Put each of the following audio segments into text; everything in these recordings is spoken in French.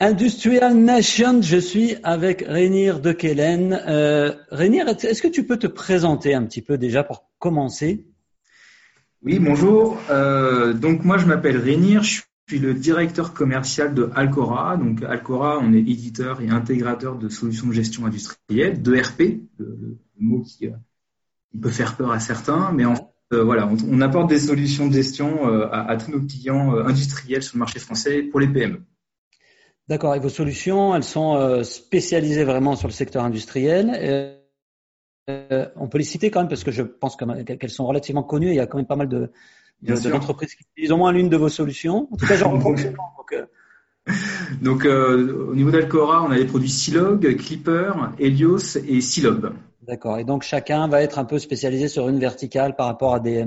Industrial Nation, je suis avec Rainier de Kellen. Euh, est-ce que tu peux te présenter un petit peu déjà pour commencer? Oui, bonjour. Euh, donc moi je m'appelle Rainier, je suis le directeur commercial de Alcora. Donc Alcora, on est éditeur et intégrateur de solutions de gestion industrielle, d'ERP, le, mot euh, qui, peut faire peur à certains, mais en euh, voilà, on, apporte des solutions de gestion à, à, tous nos clients industriels sur le marché français pour les PME. D'accord. Et vos solutions, elles sont euh, spécialisées vraiment sur le secteur industriel. Euh, on peut les citer quand même parce que je pense qu'elles sont relativement connues. il y a quand même pas mal de, d'entreprises qui utilisent au moins l'une de vos solutions. En tout cas, genre donc, euh. donc au niveau d'Alcora, on a les produits Silog, Clipper, Helios et Silob. D'accord. Et donc chacun va être un peu spécialisé sur une verticale par rapport à des,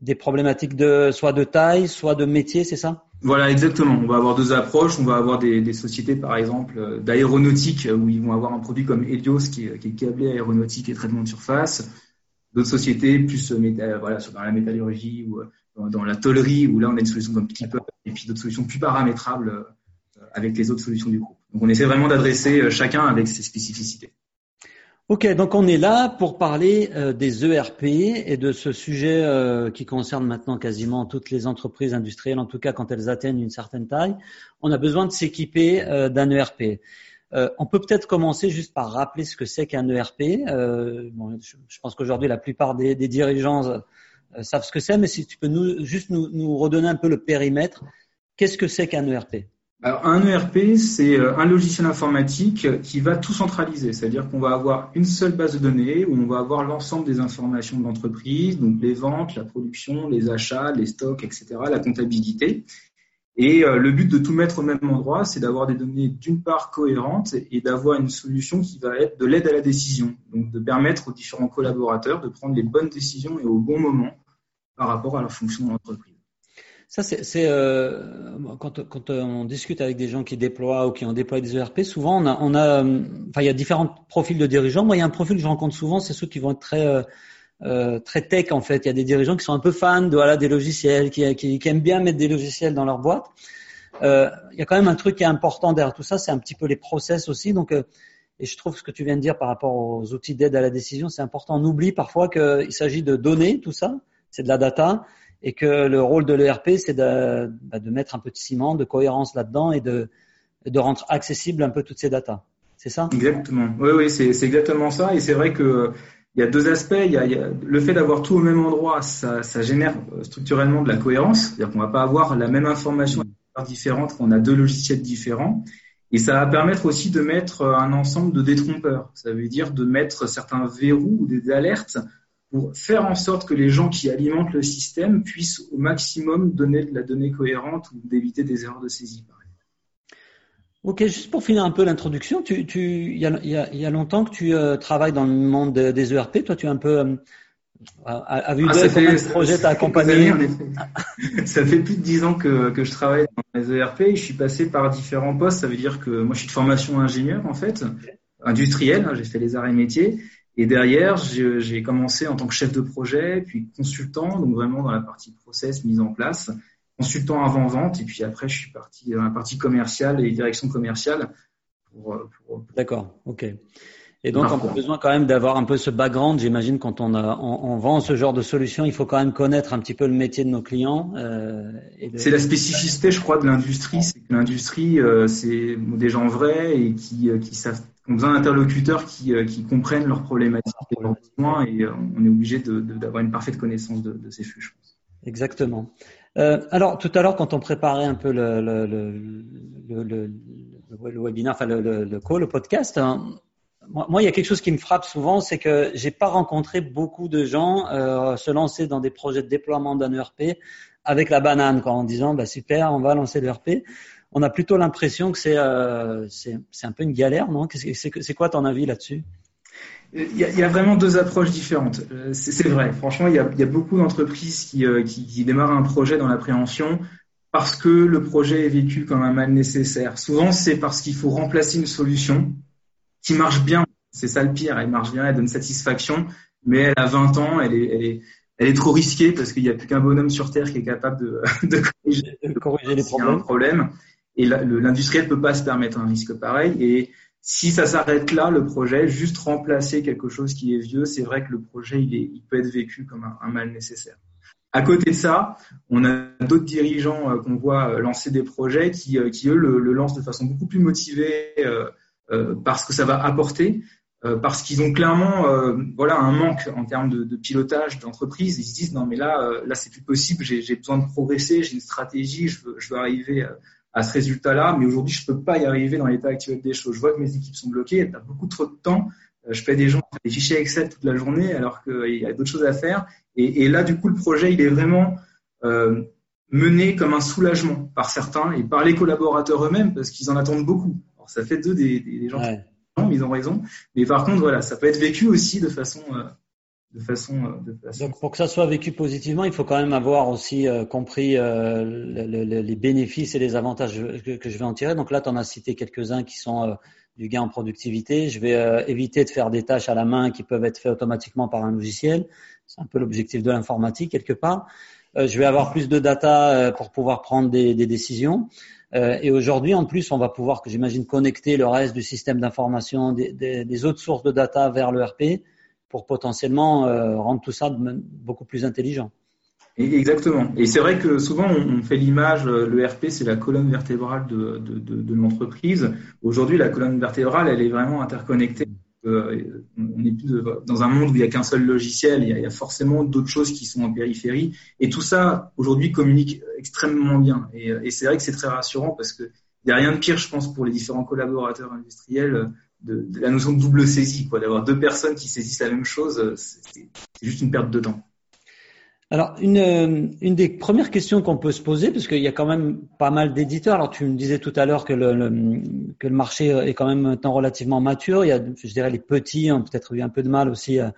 des problématiques de soit de taille, soit de métier, c'est ça? Voilà, exactement. On va avoir deux approches. On va avoir des, des sociétés, par exemple, euh, d'aéronautique, euh, où ils vont avoir un produit comme Helios, qui est, qui est câblé aéronautique et traitement de surface. D'autres sociétés, plus euh, voilà, dans la métallurgie ou dans, la tollerie, où là, on a une solution comme Clipper, et puis d'autres solutions plus paramétrables avec les autres solutions du groupe. Donc, on essaie vraiment d'adresser chacun avec ses spécificités. Ok, donc on est là pour parler euh, des ERP et de ce sujet euh, qui concerne maintenant quasiment toutes les entreprises industrielles, en tout cas quand elles atteignent une certaine taille. On a besoin de s'équiper euh, d'un ERP. on peut peut-être commencer juste par rappeler ce que c'est qu'un ERP. Bon, je, pense qu'aujourd'hui la plupart des, dirigeants savent ce que c'est, mais si tu peux nous, juste nous, nous redonner un peu le périmètre, qu'est-ce que c'est qu'un ERP alors, un ERP, c'est euh, un logiciel informatique qui va tout centraliser, c'est-à-dire qu'on va avoir une seule base de données où on va avoir l'ensemble des informations de l'entreprise, donc les ventes, la production, les achats, les stocks, etc., la comptabilité. Et euh, le but de tout mettre au même endroit, c'est d'avoir des données d'une part cohérentes et d'avoir une solution qui va être de l'aide à la décision, donc de permettre aux différents collaborateurs de prendre les bonnes décisions et au bon moment par rapport à leur fonction de l'entreprise. Ça, c'est euh, quand, quand, on discute avec des gens qui déploient ou qui ont déployé des ERP, souvent on a, on a, enfin il y a différents profils de dirigeants. Moi, il y a un profil que je rencontre souvent, c'est ceux qui vont être très euh, euh, très tech en fait. Il y a des dirigeants qui sont un peu fans de voilà des logiciels, qui, qui, qui aiment bien mettre des logiciels dans leur boîte. Euh, il y a quand même un truc qui est important derrière tout ça, c'est un petit peu les process aussi. Donc euh, et je trouve ce que tu viens de dire par rapport aux outils d'aide à la décision, c'est important. On oublie parfois qu'il s'agit de données, tout ça, c'est de la data, et que le rôle de l'ERP, c'est de, bah, de, mettre un peu de ciment, de cohérence là-dedans et de, de rendre accessible un peu toutes ces datas. C'est ça? Exactement. Oui, oui, c'est exactement ça. Et c'est vrai que il y a deux aspects. Il y a, il y a le fait d'avoir tout au même endroit, ça, ça génère structurellement de la cohérence. C'est-à-dire qu'on va pas avoir la même information différente quand on a deux logiciels différents. Et ça va permettre aussi de mettre un ensemble de détrompeurs. Ça veut dire de mettre certains verrous ou des alertes pour faire en sorte que les gens qui alimentent le système puissent au maximum donner de la donnée cohérente ou d'éviter des erreurs de saisie. Ok, juste pour finir un peu l'introduction, tu, tu, il y a, y a, longtemps que tu euh, travailles dans le monde des ERP. Toi, tu es un peu euh, à, vue ah, de projets t'as accompagné Ça fait plus de dix ans que, que je travaille dans les ERP. Et je suis passé par différents postes. Ça veut dire que moi, je suis de formation ingénieur en fait, industriel. Hein, j'ai fait les arts et métiers. Et derrière, j'ai commencé en tant que chef de projet, puis consultant, donc vraiment dans la partie process mise en place, consultant avant vente, et puis après, je suis parti dans la partie commerciale et direction commerciale. Pour, pour, D'accord, ok. Et donc, on a besoin quand même d'avoir un peu ce background. J'imagine quand on, a, on, on, vend ce genre de solution, il faut quand même connaître un petit peu le métier de nos clients. Euh, C'est la spécificité, je crois, de l'industrie. C'est que l'industrie, euh, c'est des gens vrais et qui, euh, qui savent ont besoin d'interlocuteurs qui, euh, qui, comprennent leurs problématiques et leurs besoins et euh, on est obligé d'avoir une parfaite connaissance de, ces flux, je pense. Exactement. Euh, alors, tout à l'heure, quand on préparait un peu le, webinaire, enfin le, call, le podcast, hein, moi, il y a quelque chose qui me frappe souvent, c'est que j'ai pas rencontré beaucoup de gens se lancer dans des projets de déploiement d'un ERP avec la banane, en disant bah super, on va lancer l'ERP on a plutôt l'impression que c'est euh, un peu une galère, non? C'est quoi ton avis là-dessus? Il y, a, vraiment deux approches différentes. Euh, c'est vrai. Franchement, il y a, beaucoup d'entreprises euh, qui, qui, démarrent un projet dans l'appréhension parce que le projet est vécu comme un mal nécessaire. Souvent, c'est parce qu'il faut remplacer une solution qui marche bien. C'est ça le pire. Elle marche bien, elle donne satisfaction, mais elle a 20 ans, elle est, elle est, elle est trop risquée parce qu'il n'y a plus qu'un bonhomme sur Terre qui est capable de, de corriger, les problèmes. Un problème. Et l'industriel peut pas se permettre un risque pareil. Et si ça s'arrête là, le projet, juste remplacer quelque chose qui est vieux, c'est vrai que le projet, il, peut être vécu comme un, mal nécessaire. À côté de ça, on a d'autres dirigeants euh, qu'on voit euh, lancer des projets qui, euh, eux, le, lancent de façon beaucoup plus motivée parce que ça va apporter, parce qu'ils ont clairement voilà un manque en termes de, pilotage d'entreprise. Ils se disent non mais là là c'est plus possible, j'ai besoin de progresser, j'ai une stratégie, je veux, je veux arriver à ce résultat-là, mais aujourd'hui, je peux pas y arriver dans l'état actuel des choses. Je vois que mes équipes sont bloquées, tu as beaucoup trop de temps. Euh, je fais des gens des fichiers Excel toute la journée alors qu'il y a d'autres choses à faire. Et, et, là, du coup, le projet, il est vraiment euh, mené comme un soulagement par certains et par les collaborateurs eux-mêmes parce qu'ils en attendent beaucoup. Alors, ça fait d'eux des, des, gens ouais. qui ils ont raison. Mais par contre, voilà, ça peut être vécu aussi de façon euh, de façon, euh, de façon. Donc pour que ça soit vécu positivement, il faut quand même avoir aussi euh, compris euh, le, le, les bénéfices et les avantages que, je vais en tirer. Donc là, tu en as cité quelques-uns qui sont du gain en productivité. Je vais éviter de faire des tâches à la main qui peuvent être faites automatiquement par un logiciel. C'est un peu l'objectif de l'informatique quelque part. je vais avoir plus de data pour pouvoir prendre des, décisions. et aujourd'hui, en plus, on va pouvoir, que j'imagine, connecter le reste du système d'information des, des, des autres sources de data vers l'ERP pour potentiellement euh, rendre tout ça beaucoup plus intelligent. Exactement. Et c'est vrai que souvent on fait l'image, euh, le RP c'est la colonne vertébrale de, l'entreprise. Aujourd'hui, la colonne vertébrale, elle est vraiment interconnectée. Euh, on n'est plus dans un monde où il n'y a qu'un seul logiciel, il y a, il forcément d'autres choses qui sont en périphérie. Et tout ça, aujourd'hui, communique extrêmement bien. Et, et c'est vrai que c'est très rassurant parce qu'il n'y a rien de pire, je pense, pour les différents collaborateurs industriels de, la notion de double saisie, quoi, d'avoir deux personnes qui saisissent la même chose, c'est juste une perte de temps. Alors, une, une des premières questions qu'on peut se poser, parce qu'il y a quand même pas mal d'éditeurs. Alors, tu me disais tout à l'heure que le, que le marché est quand même temps relativement mature. Il y a, je dirais, les petits ont peut-être eu un peu de mal aussi à,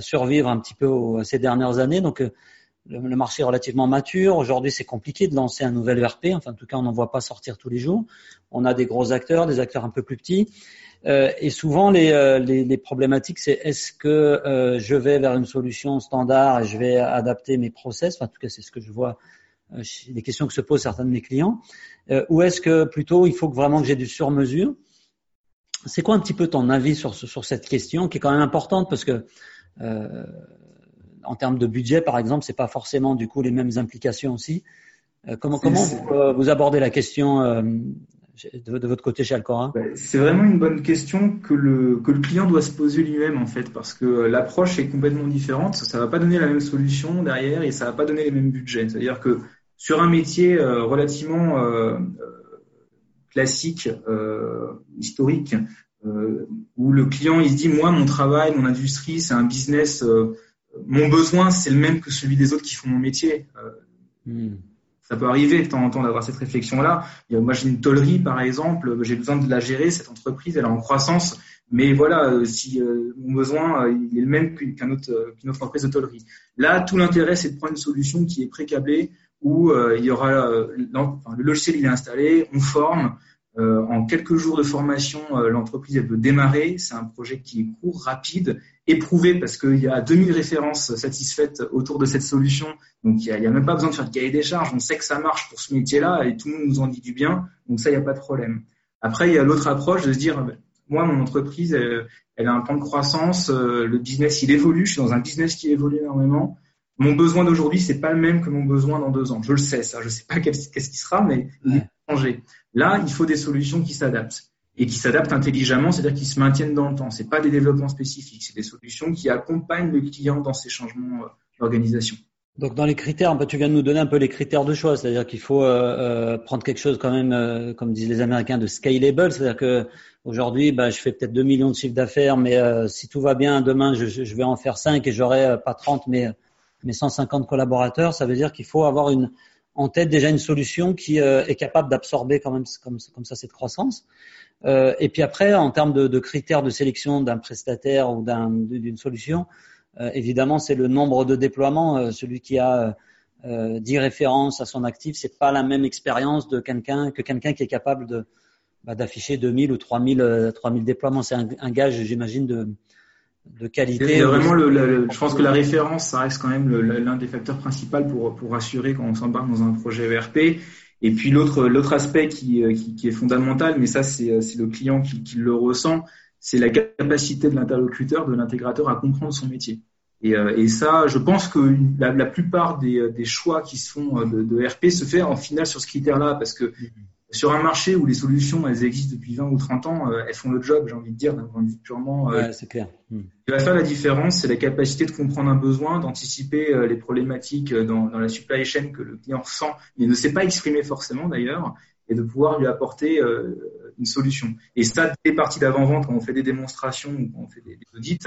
survivre un petit peu ces dernières années. Donc, le, marché est relativement mature. Aujourd'hui, c'est compliqué de lancer un nouvel ERP. Enfin, en tout cas, on n'en voit pas sortir tous les jours. On a des gros acteurs, des acteurs un peu plus petits. Euh, et souvent, les, euh, les, les problématiques, c'est est-ce que euh, je vais vers une solution standard et je vais adapter mes process, enfin, en tout cas, c'est ce que je vois, euh, les questions que se posent certains de mes clients, euh, ou est-ce que plutôt il faut que vraiment que j'ai du sur-mesure? C'est quoi un petit peu ton avis sur, sur cette question qui est quand même importante parce que en termes de budget, par exemple, c'est pas forcément du coup les mêmes implications aussi. comment comment vous, vous, abordez la question de, de, votre côté chez Alcora ben, C'est vraiment une bonne question que le, que le client doit se poser lui-même en fait, parce que euh, l'approche est complètement différente. Ça ne va pas donner la même solution derrière et ça ne va pas donner les mêmes budgets. C'est-à-dire que sur un métier euh, relativement euh, classique, euh, historique, euh, où le client il se dit moi mon travail, mon industrie, c'est un business, mon besoin c'est le même que celui des autres qui font mon métier. Hmm ça peut arriver de temps en temps d'avoir cette réflexion-là. Moi, j'ai une tollerie, par exemple, j'ai besoin de la gérer, cette entreprise, elle est en croissance, mais voilà, euh, si euh, mon besoin euh, il est le même qu'un autre, qu'une autre entreprise de tollerie. Là, tout l'intérêt, c'est de prendre une solution qui est pré-câblée, où il y aura, enfin, le logiciel il est installé, on forme, euh, en quelques jours de formation, euh, l'entreprise elle peut démarrer. C'est un projet qui est court, rapide, éprouvé parce qu'il y a 2000 références satisfaites autour de cette solution. Donc il n'y a, a, même pas besoin de faire de cahier des charges. On sait que ça marche pour ce métier-là et tout le monde nous en dit du bien. Donc ça, il n'y a pas de problème. Après, il y a l'autre approche de se dire, moi, mon entreprise, elle, elle, a un plan de croissance. Euh, le business, il évolue. Je suis dans un business qui évolue énormément. Mon besoin d'aujourd'hui, c'est pas le même que mon besoin dans deux ans. Je le sais, ça. Je sais pas qu'est-ce qui sera, mais il est changé. Là, il faut des solutions qui s'adaptent et qui s'adaptent intelligemment, c'est-à-dire qui se maintiennent dans le temps. C'est pas des développements spécifiques, c'est des solutions qui accompagnent le client dans ces changements euh, d'organisation. Donc dans les critères, tu viens de nous donner un peu les critères de choix, c'est-à-dire qu'il faut euh, euh, prendre quelque chose quand même, comme disent les Américains, de scalable, c'est-à-dire que aujourd'hui, bah, je fais peut-être 2 millions de chiffres d'affaires, mais si tout va bien, demain, je, vais en faire 5 et j'aurai pas 30, mais, mais 150 collaborateurs. Ça veut dire qu'il faut avoir une, en tête déjà une solution qui euh, est capable d'absorber quand même comme, ça cette croissance. Euh, et puis après, en termes de, critères de sélection d'un prestataire ou d'une solution, euh, évidemment, c'est le nombre de déploiements. Celui qui a 10 euh, références à son actif, c'est pas la même expérience de quelqu'un que quelqu'un qui est capable bah, d'afficher 2000 ou 3000 3000 déploiements. C'est un, un, gage, j'imagine, de de qualité. vraiment le, le, je pense que la référence, ça reste quand même l'un des facteurs principaux pour, pour assurer quand on s'embarque dans un projet ERP. Et puis l'autre l'autre aspect qui, qui, qui, est fondamental, mais ça c'est le client qui, qui le ressent, c'est la capacité de l'interlocuteur, de l'intégrateur à comprendre son métier. Et, et, ça, je pense que la, la plupart des, des, choix qui se font de, de, RP se fait en final sur ce critère-là, parce que mm-hmm sur un marché où les solutions elles existent depuis 20 ou 30 ans, euh, elles font le job, j'ai envie de dire, d'un point de vue purement. Euh, ouais, c'est clair. Hmm. Ce qui va faire la différence, c'est la capacité de comprendre un besoin, d'anticiper euh, les problématiques dans, dans, la supply chain que le client ressent, mais ne sait pas exprimer forcément d'ailleurs, et de pouvoir lui apporter une solution. Et ça, des parties d'avant-vente, quand on fait des démonstrations ou quand on fait des, des audits,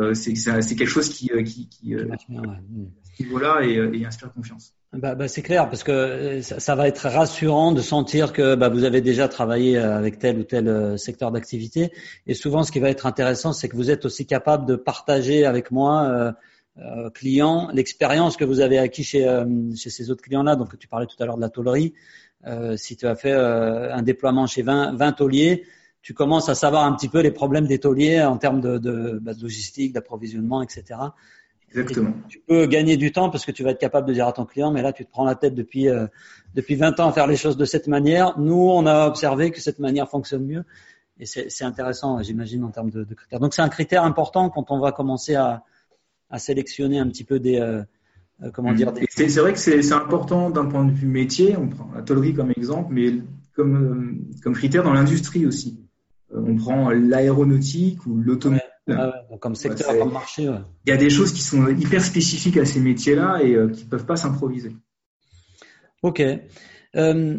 euh, c'est quelque chose qui, qui, qui, euh, ce niveau-là et, et inspire confiance. Bah, bah, c'est clair parce que euh, ça, va être rassurant de sentir que bah, vous avez déjà travaillé euh, avec tel ou tel euh, secteur d'activité. Et souvent, ce qui va être intéressant, c'est que vous êtes aussi capable de partager avec moi, euh, client, l'expérience que vous avez acquis chez, chez ces autres clients-là. Donc, tu parlais tout à l'heure de la tôlerie. si tu as fait un déploiement chez 20, 20 tauliers, tu commences à savoir un petit peu les problèmes des tauliers en termes de, de, de logistique, d'approvisionnement, etc. Exactement. tu peux gagner du temps parce que tu vas être capable de dire à ton client, mais là, tu te prends la tête depuis, euh, depuis 20 ans à faire les choses de cette manière. Nous, on a observé que cette manière fonctionne mieux. Et c'est intéressant, j'imagine, en termes de, de, critères. Donc, c'est un critère important quand on va commencer à, à sélectionner un petit peu des, euh, euh comment dire, des... C'est vrai que c'est important d'un point de vue métier. On prend la tôlerie comme exemple, mais comme, euh, comme critère dans l'industrie aussi. on prend l'aéronautique ou l'automobile. Ah comme secteur, comme marché. Il y a des choses qui sont hyper spécifiques à ces métiers-là et euh, qui ne peuvent pas s'improviser. Ok. Euh,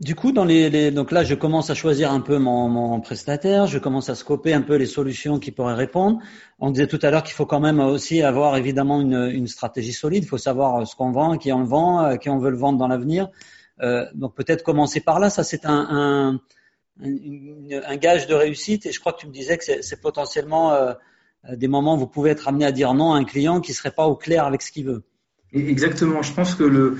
du coup, dans les, donc là, je commence à choisir un peu mon, mon, prestataire, je commence à scoper un peu les solutions qui pourraient répondre. On disait tout à l'heure qu'il faut quand même aussi avoir évidemment une, une stratégie solide. Il faut savoir ce qu'on vend, qui on le vend, qui on veut le vendre dans l'avenir. Euh, donc peut-être commencer par là. Ça, c'est un, un gage de réussite. Et je crois que tu me disais que c'est potentiellement euh, des moments où vous pouvez être amené à dire non à un client qui serait pas au clair avec ce qu'il veut. Exactement. Je pense que le,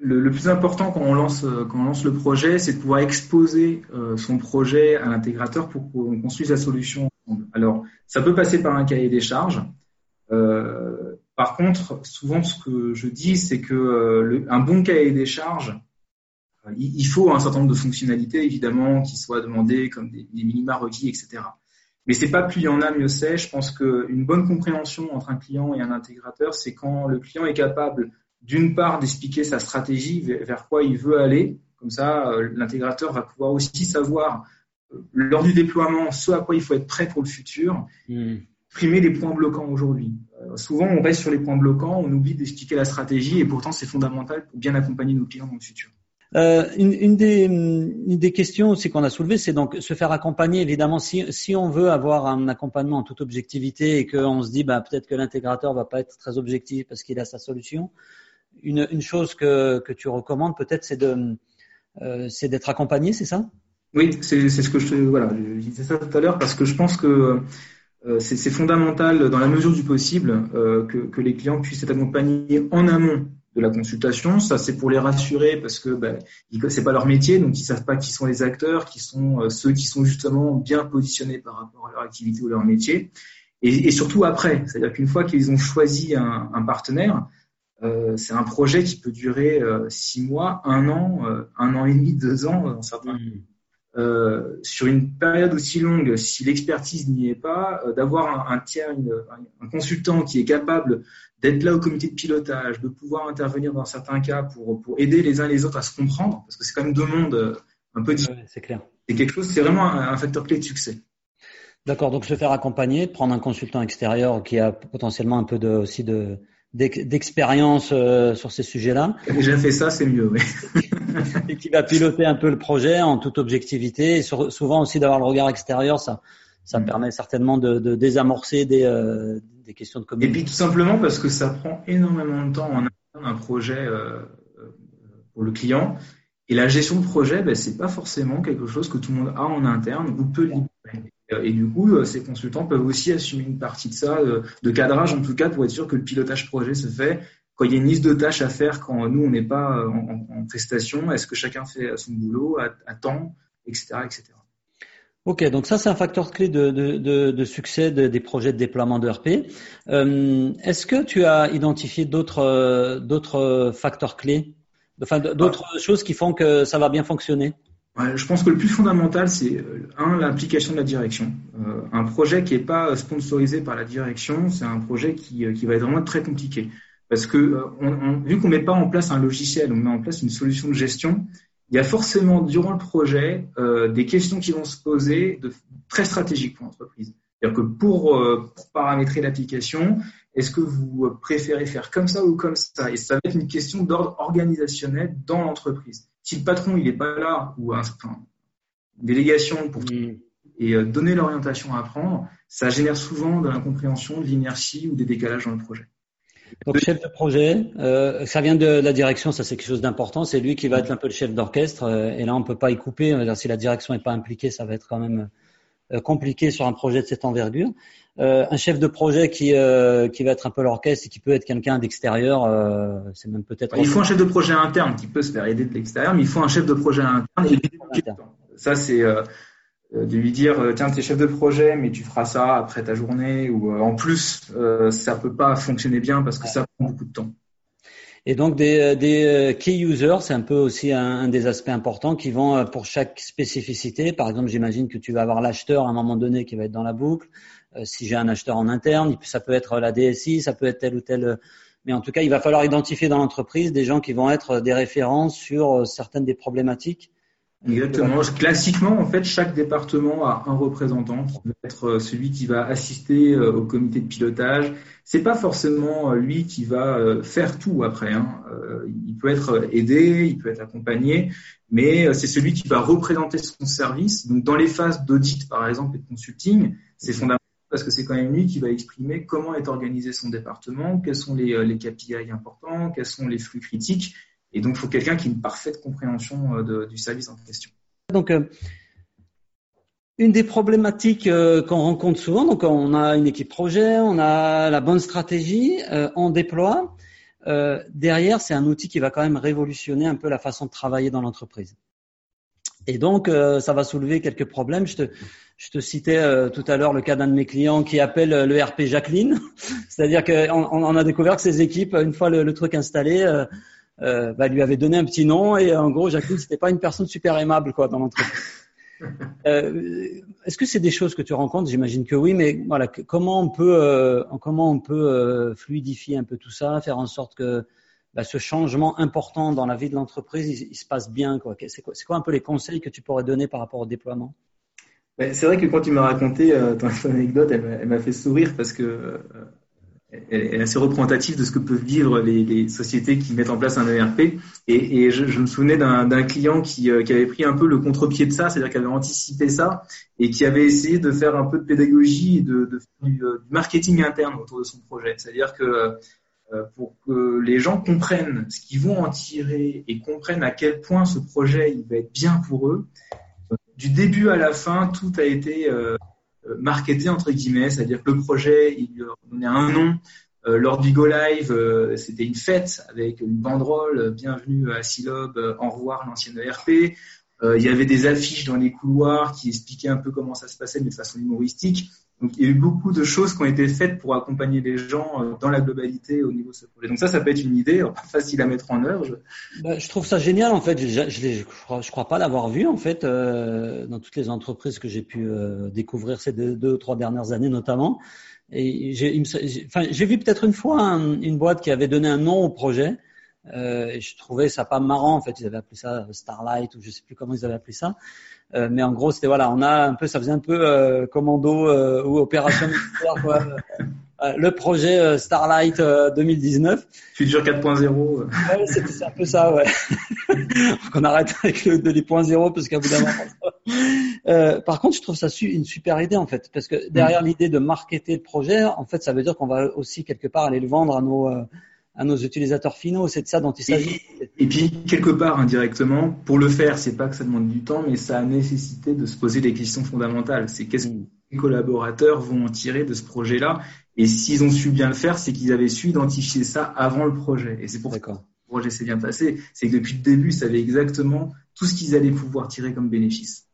le, plus important quand on lance quand on lance le projet, c'est de pouvoir exposer euh, son projet à l'intégrateur pour qu'on construise la solution. Alors, ça peut passer par un cahier des charges. Euh, par contre, souvent, ce que je dis, c'est que un bon cahier des charges il faut un certain nombre de fonctionnalités, évidemment, qui soient demandées comme des, minima requis, etc. Mais c'est pas plus il y en a, mieux c'est. Je pense qu'une bonne compréhension entre un client et un intégrateur, c'est quand le client est capable, d'une part, d'expliquer sa stratégie, vers quoi il veut aller. Comme ça, euh, l'intégrateur va pouvoir aussi savoir, euh, lors du déploiement, ce à quoi il faut être prêt pour le futur. Mmh. Primer les points bloquants aujourd'hui. Euh, souvent, on reste sur les points bloquants, on oublie d'expliquer la stratégie et pourtant, c'est fondamental pour bien accompagner nos clients dans le futur. Euh, une, des, une, des, questions aussi qu'on a soulevées, c'est donc se faire accompagner. Évidemment, si, si, on veut avoir un accompagnement en toute objectivité et qu'on se dit bah, peut-être que l'intégrateur va pas être très objectif parce qu'il a sa solution, une, chose que, tu recommandes peut-être, c'est euh, d'être accompagné, c'est ça? Oui, c'est ce que je je disais ça tout à l'heure parce que je pense que euh, c'est fondamental dans la mesure du possible que les clients puissent être accompagnés en amont de la consultation. Ça, c'est pour les rassurer parce que ben, c'est pas leur métier, donc ils savent pas qui sont les acteurs, qui sont euh, ceux qui sont justement bien positionnés par rapport à leur activité ou leur métier. Et, surtout après, c'est-à-dire qu'une fois qu'ils ont choisi un, partenaire, euh, c'est un projet qui peut durer euh, six mois, un an, un an et demi, deux ans dans certains. Mmh. Euh, sur une période aussi longue, si l'expertise n'y est pas, euh, d'avoir un, un, tiers, un, consultant qui est capable d'être là au comité de pilotage, de pouvoir intervenir dans certains cas pour, pour aider les uns les autres à se comprendre, parce que c'est quand même deux mondes euh, un peu différents. c'est clair. C'est quelque chose, c'est vraiment un, un, facteur clé de succès. D'accord, donc se faire accompagner, prendre un consultant extérieur qui a potentiellement un peu de, aussi de, d'expérience euh, sur ces sujets-là. J'ai déjà fait ça, c'est mieux, oui. et qui va piloter un peu le projet en toute objectivité. Et sur, souvent aussi d'avoir le regard extérieur, ça, ça mm. permet certainement de, de désamorcer des, euh, des questions de communication. Et puis tout simplement parce que ça prend énormément de temps en un projet euh, pour le client. Et la gestion de projet, ben, c'est pas forcément quelque chose que tout le monde a en interne ou peut libérer. Et du coup, euh, ces consultants peuvent aussi assumer une partie de ça, euh, de cadrage en tout cas, pour être sûr que le pilotage projet se fait. Quand il y a une liste de tâches à faire, quand nous, on n'est pas euh, en, en, prestation, est-ce que chacun fait son boulot à, à temps, etc., etc. Ok, donc ça c'est un facteur clé de, de, de, de succès des projets de déploiement de RP. Euh, Est-ce que tu as identifié d'autres d'autres facteurs clés? Enfin, d'autres choses qui font que ça va bien fonctionner? je pense que le plus fondamental, c'est euh, un l'implication de la direction. Euh, un projet qui n'est pas sponsorisé par la direction, c'est un projet qui, euh, qui va être vraiment très compliqué. Parce que on, vu qu'on met pas en place un logiciel, on met en place une solution de gestion, il y a forcément durant le projet euh, des questions qui vont se poser de, très stratégiques pour l'entreprise. C'est-à-dire que pour, euh, pour paramétrer l'application, est-ce que vous préférez faire comme ça ou comme ça? Et ça va être une question d'ordre organisationnel dans l'entreprise. Si le patron il n'est pas là ou un, enfin, une délégation pour mmh. et euh, donner l'orientation à prendre, ça génère souvent de l'incompréhension, de l'inertie ou des décalages dans le projet. Donc chef de projet, euh, ça vient de la direction, ça c'est quelque chose d'important. C'est lui qui va être un peu le chef d'orchestre. Euh, et là, on peut pas y couper. si la direction n'est pas impliquée, ça va être quand même euh, compliqué sur un projet de cette envergure. Euh, un chef de projet qui euh, qui va être un peu l'orchestre et qui peut être quelqu'un d'extérieur, c'est même peut-être. Il faut un chef de projet interne qui peut se faire aider de l'extérieur, mais il faut un chef de projet interne. Et ça c'est de lui dire euh, tiens tu es chef de projet mais tu feras ça après ta journée ou euh, en plus ça peut pas fonctionner bien parce que ça prend beaucoup de temps. Et donc des, des key users, c'est un peu aussi un, des aspects importants qui vont pour chaque spécificité. Par exemple, j'imagine que tu vas avoir l'acheteur à un moment donné qui va être dans la boucle. si j'ai un acheteur en interne, ça peut être la DSI, ça peut être tel ou tel. Mais en tout cas, il va falloir identifier dans l'entreprise des gens qui vont être des références sur certaines des problématiques Exactement. Classiquement, en fait, chaque département a un représentant qui va être euh, celui qui va assister euh, au comité de pilotage. C'est pas forcément euh, lui qui va faire tout après. Hein. Il peut être aidé, il peut être accompagné, mais c'est celui qui va représenter son service. Donc, dans les phases d'audit, par exemple, et de consulting, c'est fondamental parce que c'est quand même lui qui va exprimer comment est organisé son département, quels sont les, les KPI importants, quels sont les flux critiques et donc, il faut quelqu'un qui ait une parfaite compréhension euh, du service en question. Donc, euh, une des problématiques euh, qu'on rencontre souvent, donc on a une équipe projet, on a la bonne stratégie, on déploie. derrière, c'est un outil qui va quand même révolutionner un peu la façon de travailler dans l'entreprise. Et donc, ça va soulever quelques problèmes. Je te, citais tout à l'heure le cas d'un de mes clients qui appelle le RP Jacqueline. C'est-à-dire qu'on on a découvert que ces équipes, une fois le truc installé, euh, bah, lui avait donné un petit nom et en gros Jacqueline c'était pas une personne super aimable quoi dans l'entreprise. Euh, Est-ce que c'est des choses que tu rencontres? J'imagine que oui, mais voilà, comment on peut, euh, comment on peut euh, fluidifier un peu tout ça, faire en sorte que bah, ce changement important dans la vie de l'entreprise, il, se passe bien quoi? C'est quoi, quoi, un peu les conseils que tu pourrais donner par rapport au déploiement? C'est vrai que quand tu m'as raconté ton, anecdote, elle m'a fait sourire parce que elle est assez représentative de ce que peuvent vivre les, sociétés qui mettent en place un ERP. Et, je, me souvenais d'un client euh, qui, avait pris un peu le contre-pied de ça, c'est-à-dire qu'il avait anticipé ça et qui avait essayé de faire un peu de pédagogie et de, faire du, euh, marketing interne autour de son projet. C'est-à-dire que euh, pour que les gens comprennent ce qu'ils vont en tirer et comprennent à quel point ce projet va être bien pour eux, du début à la fin, tout a été marketé entre guillemets, c'est-à-dire que le projet, il donnait un nom. Euh, lors du Go Live, euh, c'était une fête avec une banderole, bienvenue à Silob, au revoir l'ancienne ERP. il y avait des affiches dans les couloirs qui expliquaient un peu comment ça se passait, mais de façon humoristique. Donc, il y a eu beaucoup de choses qui ont été faites pour accompagner les gens euh, dans la globalité au niveau de ce projet. Donc ça, ça peut être une idée, pas facile à mettre en œuvre. Je, bah, je trouve ça génial en fait. Je, je, je, crois, pas l'avoir vu en fait euh, dans toutes les entreprises que j'ai pu euh, découvrir ces deux, deux, trois dernières années notamment. Et j'ai, vu peut-être une fois une boîte qui avait donné un nom au projet. Euh, et je trouvais ça pas marrant en fait. Ils avaient appelé ça Starlight ou je sais plus comment ils avaient appelé ça. Euh, mais en gros, c'était voilà, on a un peu, ça faisait un peu euh, commando euh, ou opération quoi. le projet Starlight 2019. Future 4.0. Ouais, c'est un peu ça, ouais. on arrête avec le de les points zéro parce qu'à bout d'un moment. par contre, je trouve ça une super idée en fait, parce que derrière mm. l'idée de marketer le projet, en fait, ça veut dire qu'on va aussi quelque part aller le vendre à nos à nos utilisateurs finaux. C'est de ça dont il s'agit. Et, puis, quelque part, indirectement, pour le faire, c'est pas que ça demande du temps, mais ça a nécessité de se poser des questions fondamentales. C'est qu'est-ce que les collaborateurs vont en tirer de ce projet-là? Et s'ils ont su bien le faire, c'est qu'ils avaient su identifier ça avant le projet. Et c'est pour ça que le projet s'est bien passé. C'est que depuis le début, ils savaient exactement tout ce qu'ils allaient pouvoir tirer comme bénéfice.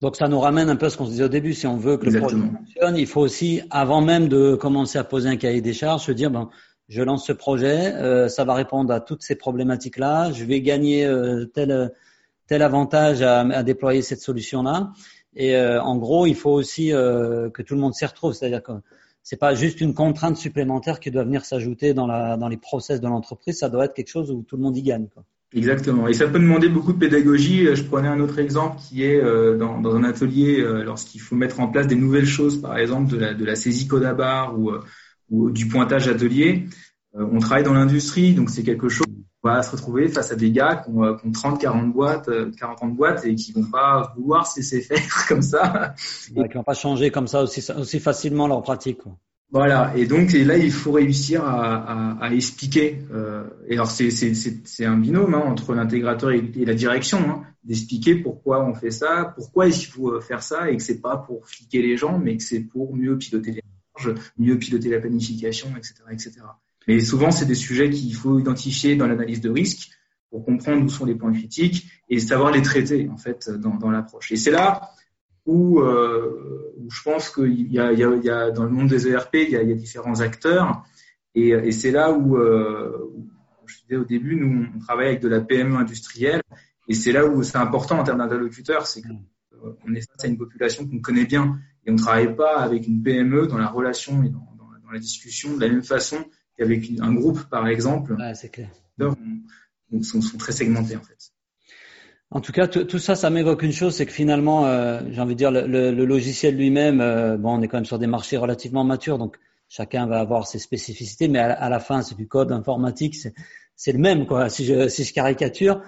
Donc ça nous ramène un peu à ce qu'on se disait au début. Si on veut que le projet fonctionne, il faut aussi, avant même de commencer à poser un cahier des charges, se dire ben je lance ce projet, euh, ça va répondre à toutes ces problématiques-là, je vais gagner euh, tel tel avantage à, à déployer cette solution-là. Et euh, en gros, il faut aussi euh, que tout le monde s'y retrouve, c'est-à-dire que c'est pas juste une contrainte supplémentaire qui doit venir s'ajouter dans, dans les process de l'entreprise, ça doit être quelque chose où tout le monde y gagne. Quoi. Exactement. Et ça peut demander beaucoup de pédagogie. Je prenais un autre exemple qui est euh, dans, dans, un atelier lorsqu'il faut mettre en place des nouvelles choses, par exemple de la, de la saisie codabar ou, ou du pointage atelier. on travaille dans l'industrie, donc c'est quelque chose on va se retrouver face à des gars qui ont, 30, 40 boîtes, 40 ans de boîtes et qui vont pas vouloir se laisser faire comme ça. Ouais, qui vont pas changer comme ça aussi, aussi facilement leur pratique. Quoi. Voilà. Et donc et là, il faut réussir à, à, à expliquer. Euh, et alors c'est c'est un binôme hein, entre l'intégrateur et, et, la direction, hein, d'expliquer pourquoi on fait ça, pourquoi il faut faire ça, et que c'est pas pour fliquer les gens, mais que c'est pour mieux piloter les mieux piloter la planification, etc., etc. Mais souvent, c'est des sujets qu'il faut identifier dans l'analyse de risque pour comprendre où sont les points critiques et savoir les traiter en fait dans, dans l'approche. Et c'est là où, euh, où, je pense qu'il y a, y, y dans le monde des ERP, il y a, il y a différents acteurs et, et c'est là où, euh, où, je disais au début, nous on travaille avec de la PME industrielle et c'est là où c'est important en termes d'interlocuteurs, c'est qu'on euh, est face à une population qu'on connaît bien et on ne travaille pas avec une PME dans la relation et dans, dans, dans la discussion de la même façon avec un groupe, par exemple. Ouais, c'est clair. Sont, sont, très segmentés, en fait. En tout cas, tout ça, ça m'évoque une chose, c'est que finalement, euh, j'ai envie de dire, le, le, le logiciel lui-même, euh, bon, on est quand même sur des marchés relativement matures, donc chacun va avoir ses spécificités, mais à, à la fin, c'est du code informatique, c'est le même, quoi. Si je, si je caricature,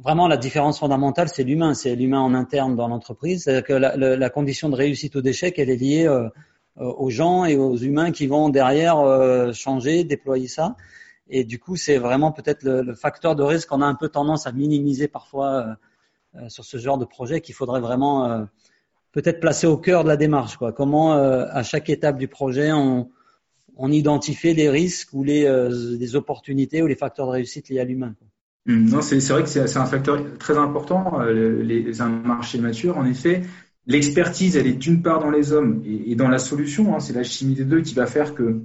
vraiment, la différence fondamentale, c'est l'humain, c'est l'humain en interne dans l'entreprise. C'est-à-dire que la, la, condition de réussite ou d'échec, elle est liée euh, euh, aux gens et aux humains qui vont derrière euh, changer, déployer ça. Et du coup, c'est vraiment peut-être le, le, facteur de risque qu'on a un peu tendance à minimiser parfois euh, sur ce genre de projet qu'il faudrait vraiment peut-être placer au cœur de la démarche. Quoi. Comment à chaque étape du projet on, on identifie les risques ou les, les, opportunités ou les facteurs de réussite liés à l'humain. Mmh, non, c'est vrai que c'est un facteur très important, les, les, un marché mature. En effet, L'expertise, elle est d'une part dans les hommes et, dans la solution. Hein, c'est la chimie des deux qui va faire que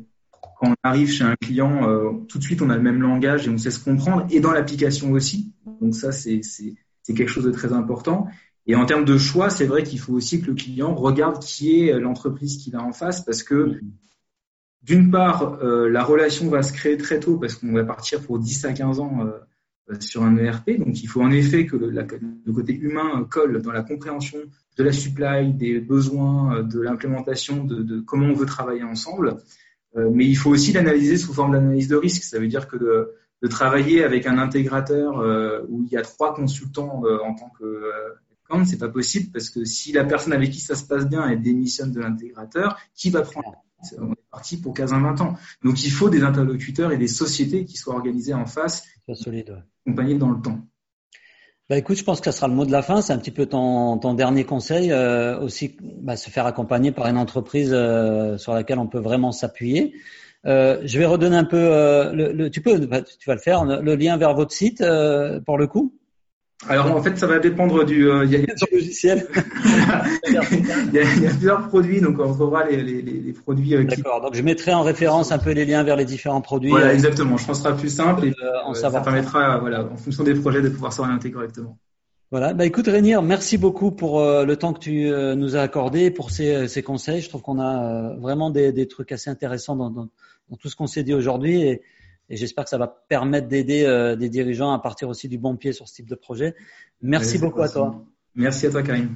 quand on arrive chez un client, euh, tout de suite on a le même langage et on sait se comprendre. Et dans l'application aussi. Donc ça, c'est quelque chose de très important. Et en termes de choix, c'est vrai qu'il faut aussi que le client regarde qui est l'entreprise qu'il a en face parce que d'une part, euh, la relation va se créer très tôt parce qu'on va partir pour 10 à 15 ans euh, sur un ERP. Donc il faut en effet que le, le côté humain colle dans la compréhension de la supply, des besoins, euh, de l'implémentation, de, de, comment on veut travailler ensemble. Euh, mais il faut aussi l'analyser sous forme d'analyse de risque. Ça veut dire que de, de travailler avec un intégrateur euh, où il y a trois consultants euh, en tant que euh, c'est pas possible parce que si la personne avec qui ça se passe bien elle démissionne de l'intégrateur, qui va prendre On est parti pour 15-20 ans. Donc il faut des interlocuteurs et des sociétés qui soient organisées en face, solide, dans le temps. Bah écoute, je pense que ça sera le mot de la fin. C'est un petit peu ton, ton dernier conseil, euh, aussi bah, se faire accompagner par une entreprise euh, sur laquelle on peut vraiment s'appuyer. Euh, je vais redonner un peu, euh, le, le, tu peux, bah, tu vas le faire, le lien vers votre site euh, pour le coup? Alors en fait, ça va dépendre du. Euh, y a, logiciel. il, y a, il, y a, plusieurs produits, donc on retrouvera les, les, les produits. Euh, D'accord. Donc je mettrai en référence un peu les liens vers les différents produits. Voilà, euh, exactement. Je pense que ce sera plus simple et euh, ça permettra, voilà, en fonction des projets, de pouvoir s'orienter correctement. Voilà. Bah écoute, Rénir, merci beaucoup pour euh, le temps que tu euh, nous as accordé, pour ces, ces conseils. Je trouve qu'on a vraiment des, des, trucs assez intéressants dans, dans, dans tout ce qu'on s'est dit aujourd'hui et et j'espère que ça va permettre d'aider euh, des dirigeants à partir aussi du bon pied sur ce type de projet. Merci beaucoup à toi. Merci à toi, Karim.